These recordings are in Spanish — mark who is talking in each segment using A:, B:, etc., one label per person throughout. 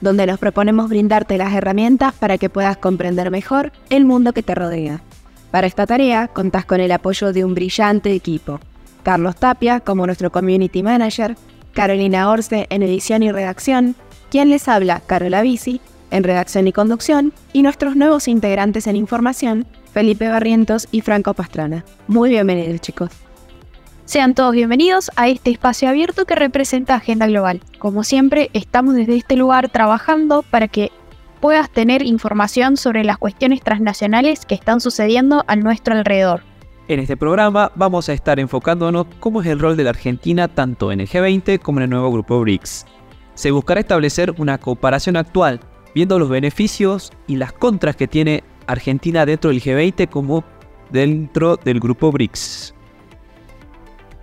A: donde nos proponemos brindarte las herramientas para que puedas comprender mejor el mundo que te rodea. Para esta tarea contás con el apoyo de un brillante equipo. Carlos Tapia como nuestro Community Manager, Carolina Orce en edición y redacción, quien les habla, Carola Bici, en redacción y conducción, y nuestros nuevos integrantes en información, Felipe Barrientos y Franco Pastrana. Muy bienvenidos chicos.
B: Sean todos bienvenidos a este espacio abierto que representa Agenda Global. Como siempre, estamos desde este lugar trabajando para que puedas tener información sobre las cuestiones transnacionales que están sucediendo a nuestro alrededor.
C: En este programa vamos a estar enfocándonos cómo es el rol de la Argentina tanto en el G20 como en el nuevo grupo BRICS. Se buscará establecer una comparación actual, viendo los beneficios y las contras que tiene Argentina dentro del G20 como dentro del grupo BRICS.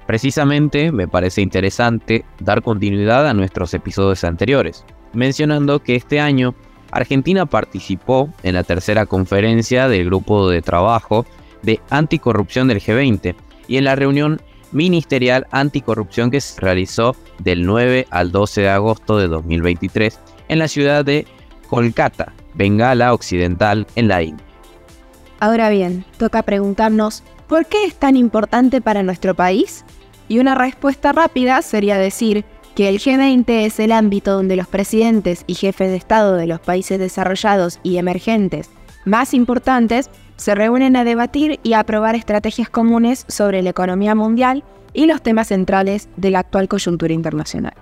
D: Precisamente me parece interesante dar continuidad a nuestros episodios anteriores, mencionando que este año Argentina participó en la tercera conferencia del grupo de trabajo de anticorrupción del G20 y en la reunión ministerial anticorrupción que se realizó del 9 al 12 de agosto de 2023 en la ciudad de Kolkata, Bengala Occidental, en la India.
A: Ahora bien, toca preguntarnos, ¿por qué es tan importante para nuestro país? Y una respuesta rápida sería decir que el G20 es el ámbito donde los presidentes y jefes de Estado de los países desarrollados y emergentes más importantes se reúnen a debatir y aprobar estrategias comunes sobre la economía mundial y los temas centrales de la actual coyuntura internacional.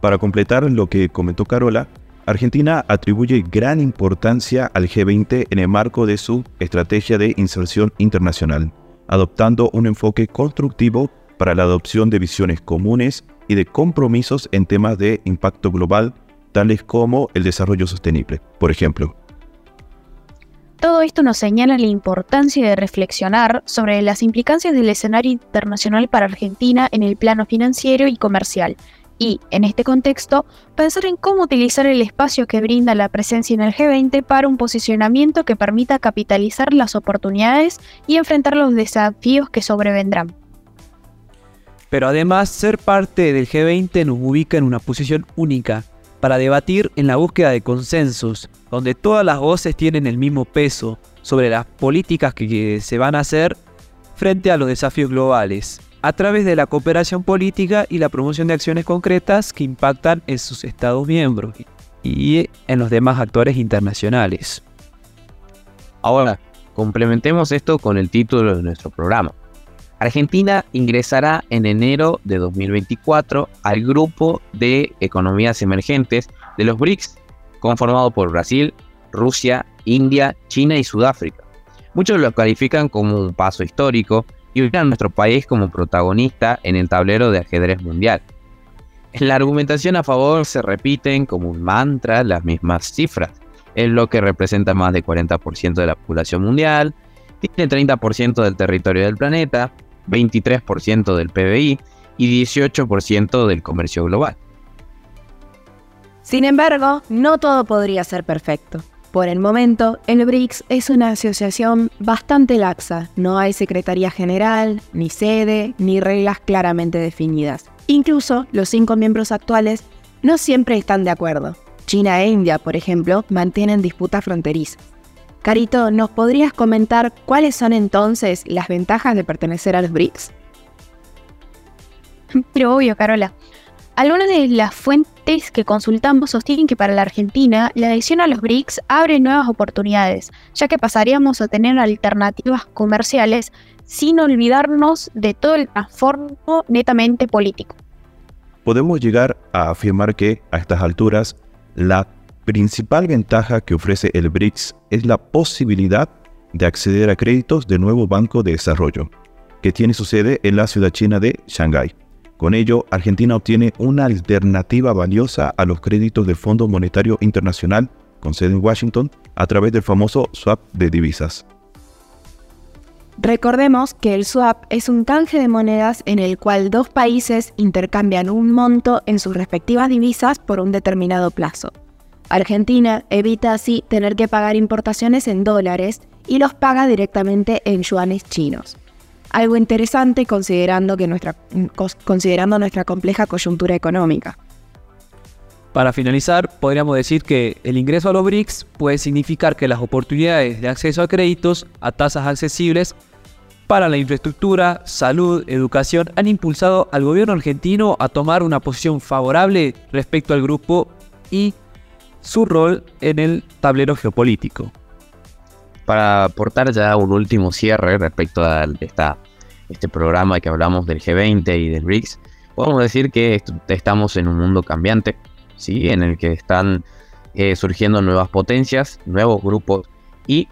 E: Para completar lo que comentó Carola, Argentina atribuye gran importancia al G20 en el marco de su estrategia de inserción internacional, adoptando un enfoque constructivo para la adopción de visiones comunes y de compromisos en temas de impacto global, tales como el desarrollo sostenible, por ejemplo.
B: Todo esto nos señala la importancia de reflexionar sobre las implicancias del escenario internacional para Argentina en el plano financiero y comercial, y, en este contexto, pensar en cómo utilizar el espacio que brinda la presencia en el G20 para un posicionamiento que permita capitalizar las oportunidades y enfrentar los desafíos que sobrevendrán.
C: Pero además, ser parte del G20 nos ubica en una posición única para debatir en la búsqueda de consensos, donde todas las voces tienen el mismo peso sobre las políticas que se van a hacer frente a los desafíos globales, a través de la cooperación política y la promoción de acciones concretas que impactan en sus Estados miembros y en los demás actores internacionales.
D: Ahora, complementemos esto con el título de nuestro programa. Argentina ingresará en enero de 2024 al grupo de economías emergentes de los BRICS, conformado por Brasil, Rusia, India, China y Sudáfrica. Muchos lo califican como un paso histórico y ubican a nuestro país como protagonista en el tablero de ajedrez mundial. En la argumentación a favor se repiten como un mantra las mismas cifras. Es lo que representa más del 40% de la población mundial, tiene el 30% del territorio del planeta, 23% del PBI y 18% del comercio global.
A: Sin embargo, no todo podría ser perfecto. Por el momento, el BRICS es una asociación bastante laxa. No hay secretaría general, ni sede, ni reglas claramente definidas. Incluso los cinco miembros actuales no siempre están de acuerdo. China e India, por ejemplo, mantienen disputas fronterizas. Carito, ¿nos podrías comentar cuáles son entonces las ventajas de pertenecer a los BRICS?
B: Pero obvio, Carola. Algunas de las fuentes que consultamos sostienen que para la Argentina la adhesión a los BRICS abre nuevas oportunidades, ya que pasaríamos a tener alternativas comerciales sin olvidarnos de todo el transformo netamente político.
E: Podemos llegar a afirmar que, a estas alturas, la principal ventaja que ofrece el BRICS es la posibilidad de acceder a créditos del nuevo Banco de Desarrollo, que tiene su sede en la ciudad china de Shanghái. Con ello, Argentina obtiene una alternativa valiosa a los créditos del Fondo Monetario Internacional con sede en Washington, a través del famoso swap de divisas.
A: Recordemos que el swap es un canje de monedas en el cual dos países intercambian un monto en sus respectivas divisas por un determinado plazo. Argentina evita así tener que pagar importaciones en dólares y los paga directamente en yuanes chinos. Algo interesante considerando, que nuestra, considerando nuestra compleja coyuntura económica.
C: Para finalizar, podríamos decir que el ingreso a los BRICS puede significar que las oportunidades de acceso a créditos a tasas accesibles para la infraestructura, salud, educación han impulsado al gobierno argentino a tomar una posición favorable respecto al grupo y su rol en el tablero geopolítico.
D: Para aportar ya un último cierre respecto a esta, este programa que hablamos del G20 y del BRICS, podemos decir que estamos en un mundo cambiante, ¿sí? en el que están eh, surgiendo nuevas potencias, nuevos grupos y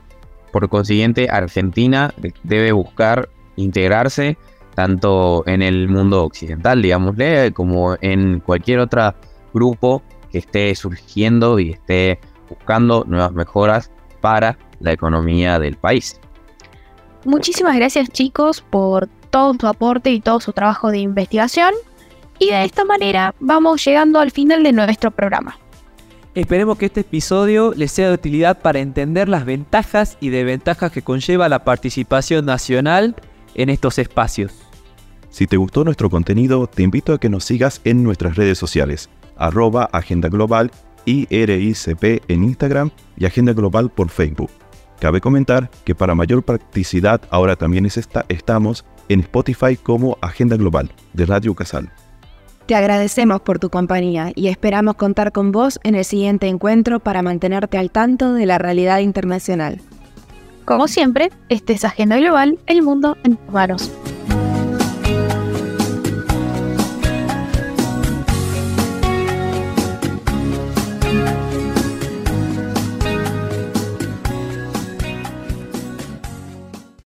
D: por consiguiente, Argentina debe buscar integrarse tanto en el mundo occidental, digámosle, como en cualquier otro grupo que esté surgiendo y esté buscando nuevas mejoras para la economía del país.
B: Muchísimas gracias chicos por todo su aporte y todo su trabajo de investigación. Y de esta manera vamos llegando al final de nuestro programa.
C: Esperemos que este episodio les sea de utilidad para entender las ventajas y desventajas que conlleva la participación nacional en estos espacios.
E: Si te gustó nuestro contenido, te invito a que nos sigas en nuestras redes sociales, arroba Agenda Global, IRICP en Instagram y Agenda Global por Facebook. Cabe comentar que para mayor practicidad ahora también estamos en Spotify como Agenda Global de Radio Casal.
A: Te agradecemos por tu compañía y esperamos contar con vos en el siguiente encuentro para mantenerte al tanto de la realidad internacional.
B: Como siempre, este es Agenda Global, el mundo en tus manos.